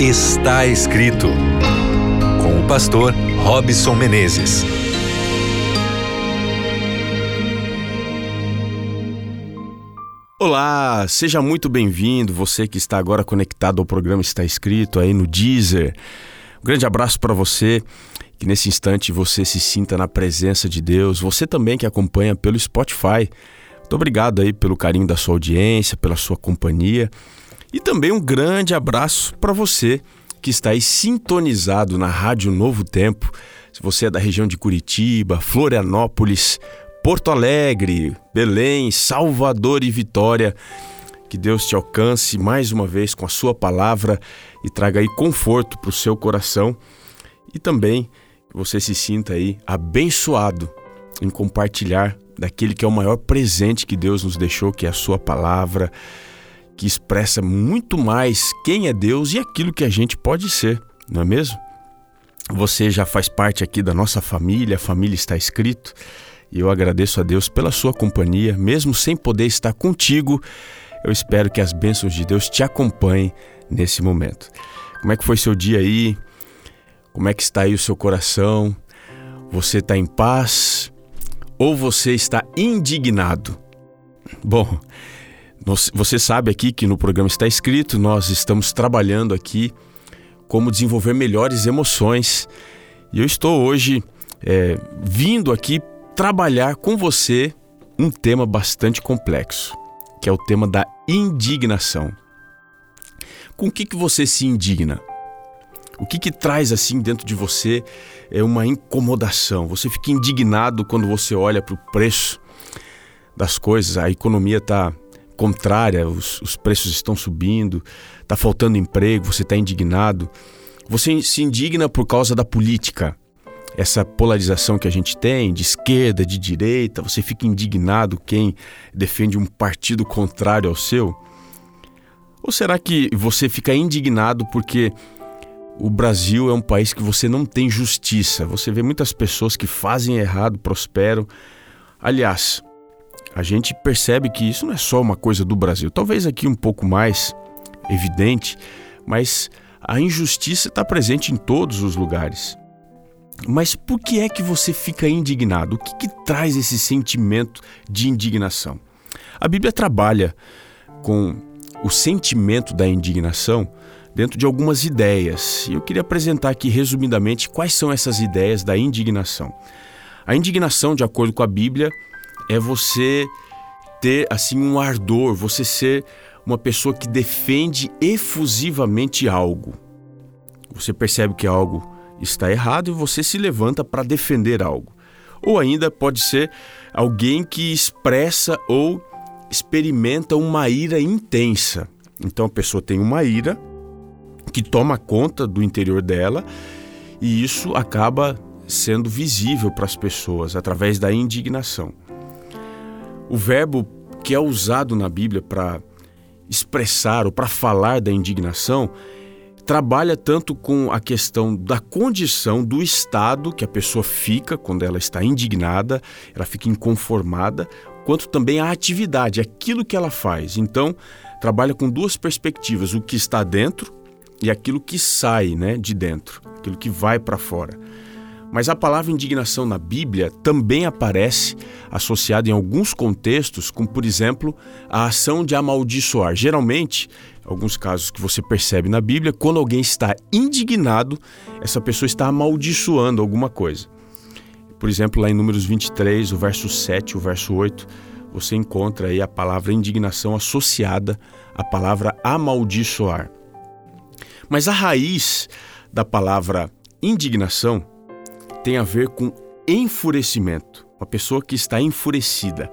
Está escrito com o pastor Robson Menezes. Olá, seja muito bem-vindo, você que está agora conectado ao programa Está Escrito aí no Deezer. Um grande abraço para você, que nesse instante você se sinta na presença de Deus, você também que acompanha pelo Spotify. Muito obrigado aí pelo carinho da sua audiência, pela sua companhia. E também um grande abraço para você que está aí sintonizado na Rádio Novo Tempo. Se você é da região de Curitiba, Florianópolis, Porto Alegre, Belém, Salvador e Vitória, que Deus te alcance mais uma vez com a sua palavra e traga aí conforto para o seu coração e também que você se sinta aí abençoado em compartilhar daquele que é o maior presente que Deus nos deixou, que é a sua palavra que expressa muito mais quem é Deus e aquilo que a gente pode ser, não é mesmo? Você já faz parte aqui da nossa família, a família está escrito, e eu agradeço a Deus pela sua companhia, mesmo sem poder estar contigo. Eu espero que as bênçãos de Deus te acompanhem nesse momento. Como é que foi seu dia aí? Como é que está aí o seu coração? Você está em paz ou você está indignado? Bom, você sabe aqui que no programa está escrito, nós estamos trabalhando aqui como desenvolver melhores emoções. E eu estou hoje é, vindo aqui trabalhar com você um tema bastante complexo, que é o tema da indignação. Com o que, que você se indigna? O que, que traz assim dentro de você é uma incomodação? Você fica indignado quando você olha para o preço das coisas, a economia está contrária, os, os preços estão subindo, está faltando emprego, você está indignado. Você se indigna por causa da política, essa polarização que a gente tem, de esquerda, de direita, você fica indignado quem defende um partido contrário ao seu? Ou será que você fica indignado porque o Brasil é um país que você não tem justiça? Você vê muitas pessoas que fazem errado, prosperam. Aliás, a gente percebe que isso não é só uma coisa do Brasil. Talvez aqui um pouco mais evidente, mas a injustiça está presente em todos os lugares. Mas por que é que você fica indignado? O que, que traz esse sentimento de indignação? A Bíblia trabalha com o sentimento da indignação dentro de algumas ideias. E eu queria apresentar aqui resumidamente quais são essas ideias da indignação. A indignação, de acordo com a Bíblia, é você ter assim um ardor, você ser uma pessoa que defende efusivamente algo. Você percebe que algo está errado e você se levanta para defender algo. Ou ainda pode ser alguém que expressa ou experimenta uma ira intensa. Então a pessoa tem uma ira que toma conta do interior dela e isso acaba sendo visível para as pessoas através da indignação. O verbo que é usado na Bíblia para expressar ou para falar da indignação trabalha tanto com a questão da condição, do estado que a pessoa fica quando ela está indignada, ela fica inconformada, quanto também a atividade, aquilo que ela faz. Então, trabalha com duas perspectivas: o que está dentro e aquilo que sai né, de dentro, aquilo que vai para fora. Mas a palavra indignação na Bíblia também aparece associada em alguns contextos, como por exemplo a ação de amaldiçoar. Geralmente, alguns casos que você percebe na Bíblia, quando alguém está indignado, essa pessoa está amaldiçoando alguma coisa. Por exemplo, lá em Números 23, o verso 7, o verso 8, você encontra aí a palavra indignação associada à palavra amaldiçoar. Mas a raiz da palavra indignação tem a ver com enfurecimento, uma pessoa que está enfurecida.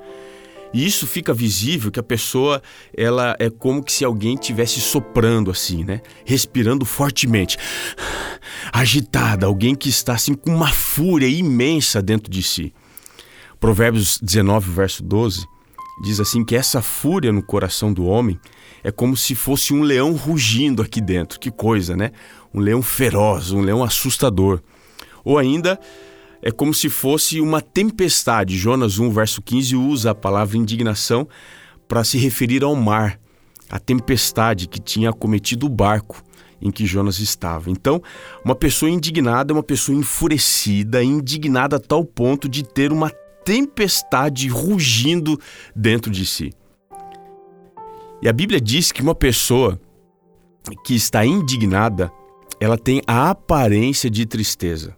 E isso fica visível que a pessoa ela é como que se alguém tivesse soprando assim, né? Respirando fortemente. Agitada, alguém que está assim com uma fúria imensa dentro de si. Provérbios 19, verso 12, diz assim que essa fúria no coração do homem é como se fosse um leão rugindo aqui dentro. Que coisa, né? Um leão feroz, um leão assustador. Ou ainda, é como se fosse uma tempestade. Jonas 1, verso 15, usa a palavra indignação para se referir ao mar, a tempestade que tinha acometido o barco em que Jonas estava. Então, uma pessoa indignada é uma pessoa enfurecida, indignada a tal ponto de ter uma tempestade rugindo dentro de si. E a Bíblia diz que uma pessoa que está indignada, ela tem a aparência de tristeza.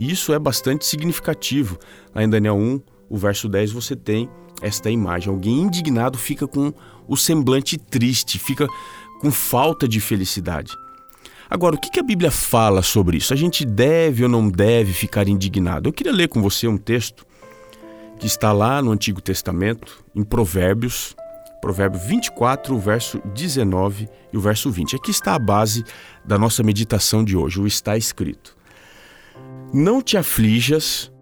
E isso é bastante significativo. Lá em Daniel 1, o verso 10, você tem esta imagem. Alguém indignado fica com o semblante triste, fica com falta de felicidade. Agora, o que a Bíblia fala sobre isso? A gente deve ou não deve ficar indignado? Eu queria ler com você um texto que está lá no Antigo Testamento, em Provérbios, Provérbio 24, o verso 19 e o verso 20. Aqui está a base da nossa meditação de hoje, o está escrito. Não te aflijas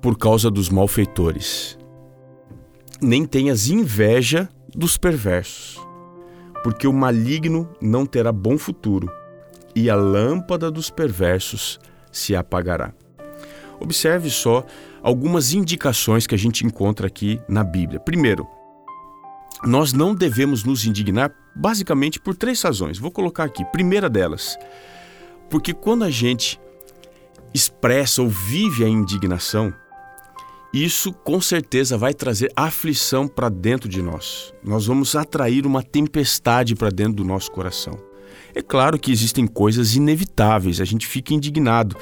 por causa dos malfeitores, nem tenhas inveja dos perversos, porque o maligno não terá bom futuro e a lâmpada dos perversos se apagará. Observe só algumas indicações que a gente encontra aqui na Bíblia. Primeiro, nós não devemos nos indignar basicamente por três razões. Vou colocar aqui. Primeira delas, porque quando a gente expressa ou vive a indignação, isso com certeza vai trazer aflição para dentro de nós. Nós vamos atrair uma tempestade para dentro do nosso coração. É claro que existem coisas inevitáveis, a gente fica indignado,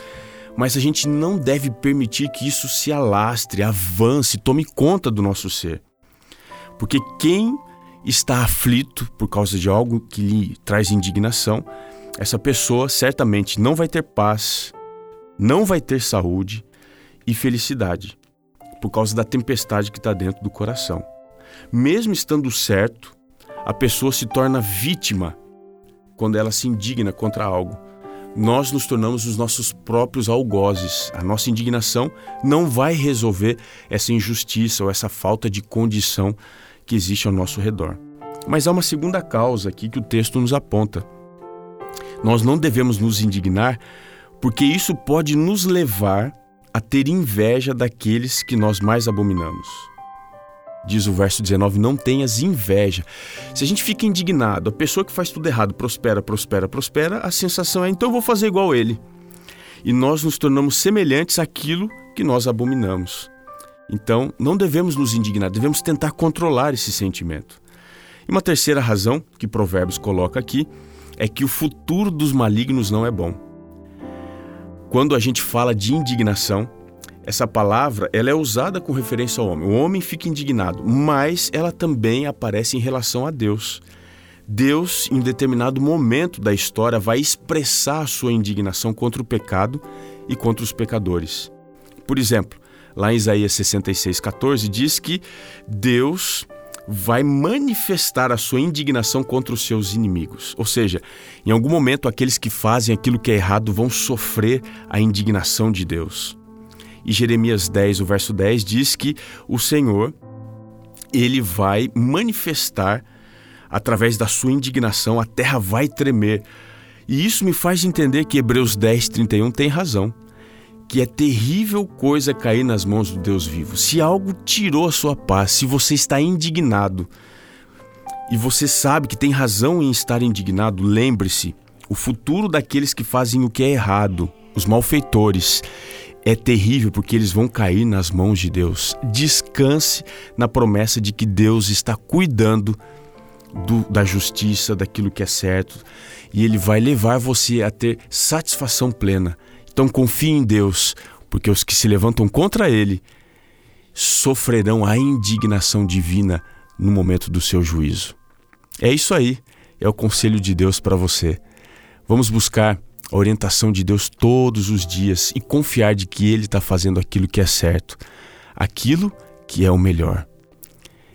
mas a gente não deve permitir que isso se alastre, avance, tome conta do nosso ser. Porque quem está aflito por causa de algo que lhe traz indignação, essa pessoa certamente não vai ter paz, não vai ter saúde e felicidade por causa da tempestade que está dentro do coração. Mesmo estando certo, a pessoa se torna vítima quando ela se indigna contra algo. Nós nos tornamos os nossos próprios algozes. A nossa indignação não vai resolver essa injustiça ou essa falta de condição que existe ao nosso redor. Mas há uma segunda causa aqui que o texto nos aponta. Nós não devemos nos indignar porque isso pode nos levar a ter inveja daqueles que nós mais abominamos. Diz o verso 19: Não tenhas inveja. Se a gente fica indignado, a pessoa que faz tudo errado prospera, prospera, prospera, a sensação é então eu vou fazer igual ele. E nós nos tornamos semelhantes àquilo que nós abominamos. Então, não devemos nos indignar, devemos tentar controlar esse sentimento. E uma terceira razão que Provérbios coloca aqui é que o futuro dos malignos não é bom. Quando a gente fala de indignação, essa palavra ela é usada com referência ao homem. O homem fica indignado, mas ela também aparece em relação a Deus. Deus, em determinado momento da história, vai expressar a sua indignação contra o pecado e contra os pecadores. Por exemplo, lá em Isaías 66, 14, diz que Deus vai manifestar a sua indignação contra os seus inimigos. Ou seja, em algum momento aqueles que fazem aquilo que é errado vão sofrer a indignação de Deus. E Jeremias 10, o verso 10 diz que o Senhor ele vai manifestar através da sua indignação, a terra vai tremer. E isso me faz entender que Hebreus 10, 31 tem razão que é terrível coisa cair nas mãos do Deus vivo. Se algo tirou a sua paz, se você está indignado e você sabe que tem razão em estar indignado, lembre-se: o futuro daqueles que fazem o que é errado, os malfeitores, é terrível porque eles vão cair nas mãos de Deus. Descanse na promessa de que Deus está cuidando do, da justiça, daquilo que é certo, e Ele vai levar você a ter satisfação plena então confie em Deus, porque os que se levantam contra Ele sofrerão a indignação divina no momento do seu juízo. É isso aí, é o conselho de Deus para você. Vamos buscar a orientação de Deus todos os dias e confiar de que Ele está fazendo aquilo que é certo, aquilo que é o melhor.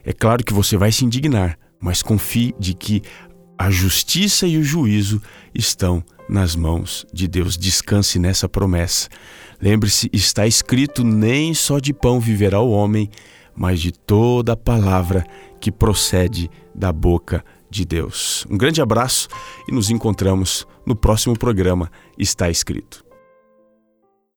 É claro que você vai se indignar, mas confie de que a justiça e o juízo estão nas mãos de Deus. Descanse nessa promessa. Lembre-se, está escrito: nem só de pão viverá o homem, mas de toda a palavra que procede da boca de Deus. Um grande abraço e nos encontramos no próximo programa Está Escrito.